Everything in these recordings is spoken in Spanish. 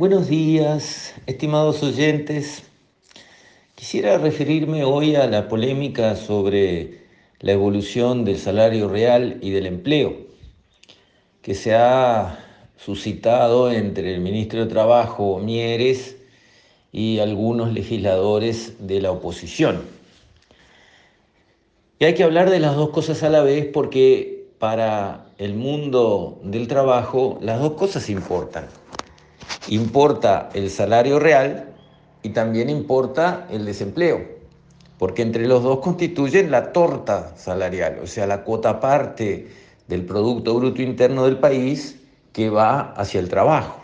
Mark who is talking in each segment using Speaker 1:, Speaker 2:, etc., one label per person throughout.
Speaker 1: Buenos días, estimados oyentes. Quisiera referirme hoy a la polémica sobre la evolución del salario real y del empleo, que se ha suscitado entre el ministro de Trabajo, Mieres, y algunos legisladores de la oposición. Y hay que hablar de las dos cosas a la vez porque para el mundo del trabajo las dos cosas importan importa el salario real y también importa el desempleo, porque entre los dos constituyen la torta salarial, o sea, la cuota parte del Producto Bruto Interno del país que va hacia el trabajo.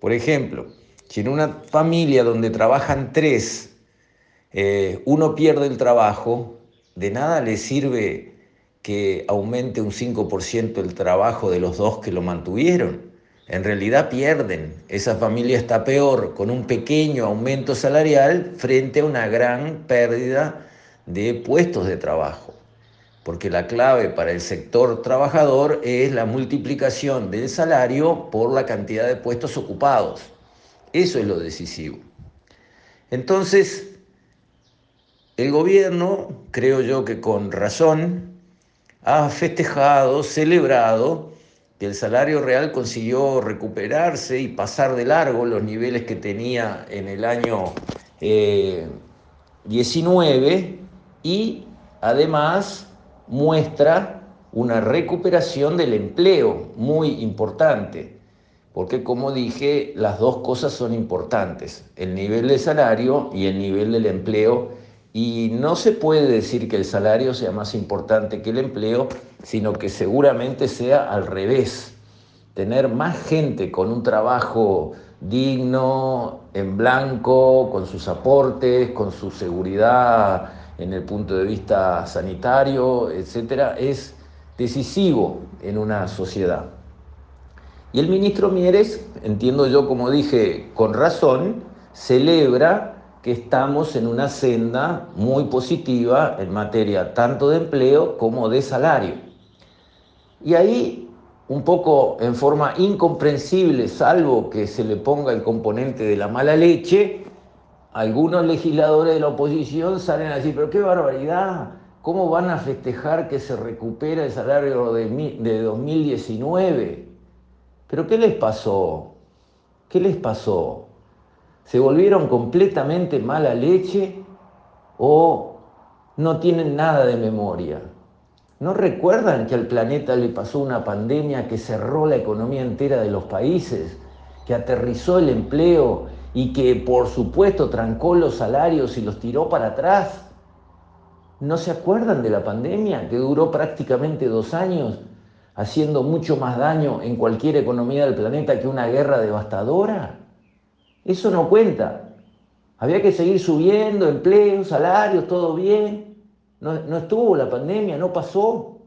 Speaker 1: Por ejemplo, si en una familia donde trabajan tres, eh, uno pierde el trabajo, de nada le sirve que aumente un 5% el trabajo de los dos que lo mantuvieron en realidad pierden. Esa familia está peor con un pequeño aumento salarial frente a una gran pérdida de puestos de trabajo. Porque la clave para el sector trabajador es la multiplicación del salario por la cantidad de puestos ocupados. Eso es lo decisivo. Entonces, el gobierno, creo yo que con razón, ha festejado, celebrado, que el salario real consiguió recuperarse y pasar de largo los niveles que tenía en el año 19 eh, y además muestra una recuperación del empleo muy importante, porque como dije, las dos cosas son importantes, el nivel de salario y el nivel del empleo y no se puede decir que el salario sea más importante que el empleo, sino que seguramente sea al revés. Tener más gente con un trabajo digno, en blanco, con sus aportes, con su seguridad en el punto de vista sanitario, etcétera, es decisivo en una sociedad. Y el ministro Mieres, entiendo yo, como dije, con razón, celebra que estamos en una senda muy positiva en materia tanto de empleo como de salario. Y ahí, un poco en forma incomprensible, salvo que se le ponga el componente de la mala leche, algunos legisladores de la oposición salen a decir, pero qué barbaridad, ¿cómo van a festejar que se recupera el salario de, de 2019? ¿Pero qué les pasó? ¿Qué les pasó? Se volvieron completamente mala leche o no tienen nada de memoria. ¿No recuerdan que al planeta le pasó una pandemia que cerró la economía entera de los países, que aterrizó el empleo y que por supuesto trancó los salarios y los tiró para atrás? ¿No se acuerdan de la pandemia que duró prácticamente dos años, haciendo mucho más daño en cualquier economía del planeta que una guerra devastadora? Eso no cuenta. Había que seguir subiendo empleos, salarios, todo bien. No, estuvo la pandemia, no pasó.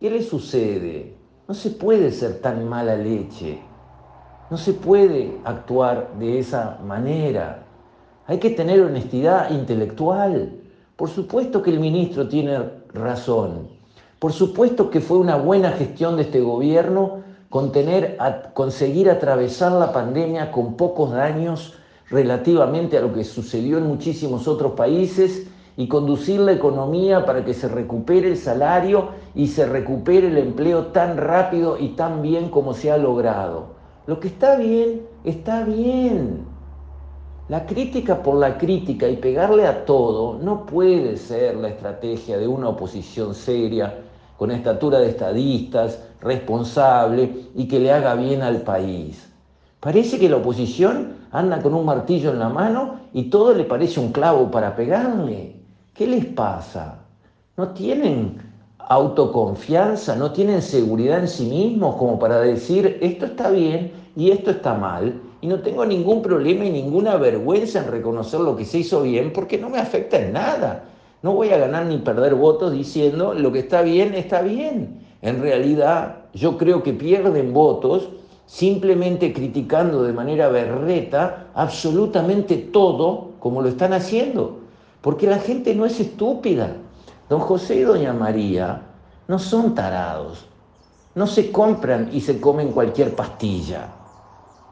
Speaker 1: ¿Qué le sucede? No se puede ser tan mala leche. No se puede actuar de esa manera. Hay que tener honestidad intelectual. Por supuesto que el ministro tiene razón. Por supuesto que fue una buena gestión de este gobierno conseguir atravesar la pandemia con pocos daños relativamente a lo que sucedió en muchísimos otros países y conducir la economía para que se recupere el salario y se recupere el empleo tan rápido y tan bien como se ha logrado. Lo que está bien, está bien. La crítica por la crítica y pegarle a todo no puede ser la estrategia de una oposición seria con estatura de estadistas, responsable y que le haga bien al país. Parece que la oposición anda con un martillo en la mano y todo le parece un clavo para pegarle. ¿Qué les pasa? ¿No tienen autoconfianza? ¿No tienen seguridad en sí mismos como para decir esto está bien y esto está mal? Y no tengo ningún problema y ninguna vergüenza en reconocer lo que se hizo bien porque no me afecta en nada. No voy a ganar ni perder votos diciendo lo que está bien está bien. En realidad, yo creo que pierden votos simplemente criticando de manera berreta absolutamente todo como lo están haciendo. Porque la gente no es estúpida. Don José y Doña María no son tarados. No se compran y se comen cualquier pastilla.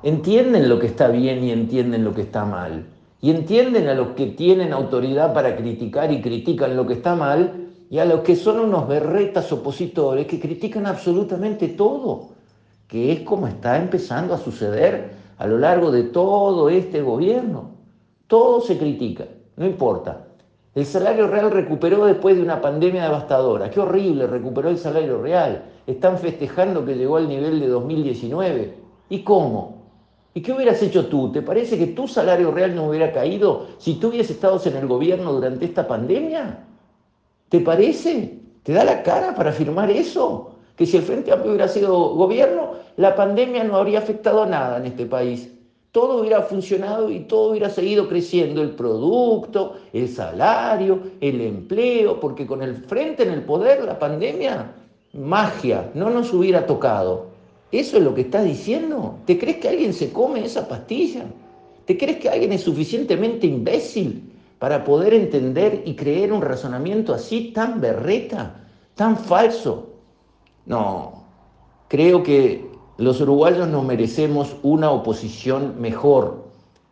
Speaker 1: entienden lo que está bien y entienden lo que está mal. Y entienden a los que tienen autoridad para criticar y critican lo que está mal y a los que son unos berretas opositores que critican absolutamente todo, que es como está empezando a suceder a lo largo de todo este gobierno. Todo se critica, no importa. El salario real recuperó después de una pandemia devastadora. Qué horrible, recuperó el salario real. Están festejando que llegó al nivel de 2019. ¿Y cómo? ¿Y qué hubieras hecho tú? ¿Te parece que tu salario real no hubiera caído si tú hubieras estado en el gobierno durante esta pandemia? ¿Te parece? ¿Te da la cara para afirmar eso? Que si el Frente Amplio hubiera sido gobierno, la pandemia no habría afectado nada en este país. Todo hubiera funcionado y todo hubiera seguido creciendo, el producto, el salario, el empleo, porque con el Frente en el poder, la pandemia, magia, no nos hubiera tocado. ¿Eso es lo que estás diciendo? ¿Te crees que alguien se come esa pastilla? ¿Te crees que alguien es suficientemente imbécil para poder entender y creer un razonamiento así tan berreta, tan falso. No, creo que los uruguayos nos merecemos una oposición mejor,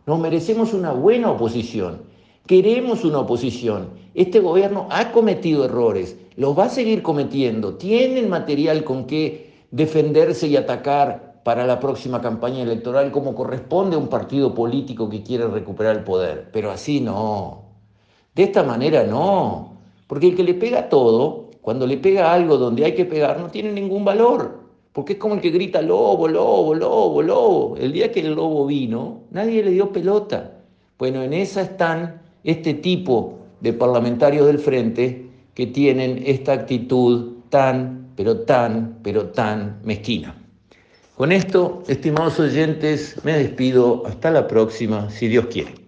Speaker 1: nos merecemos una buena oposición, queremos una oposición. Este gobierno ha cometido errores, los va a seguir cometiendo, tienen material con que defenderse y atacar para la próxima campaña electoral como corresponde a un partido político que quiere recuperar el poder. Pero así no. De esta manera no. Porque el que le pega todo, cuando le pega algo donde hay que pegar, no tiene ningún valor. Porque es como el que grita lobo, lobo, lobo, lobo. El día que el lobo vino, nadie le dio pelota. Bueno, en esa están este tipo de parlamentarios del frente que tienen esta actitud tan, pero tan, pero tan mezquina. Con esto, estimados oyentes, me despido. Hasta la próxima, si Dios quiere.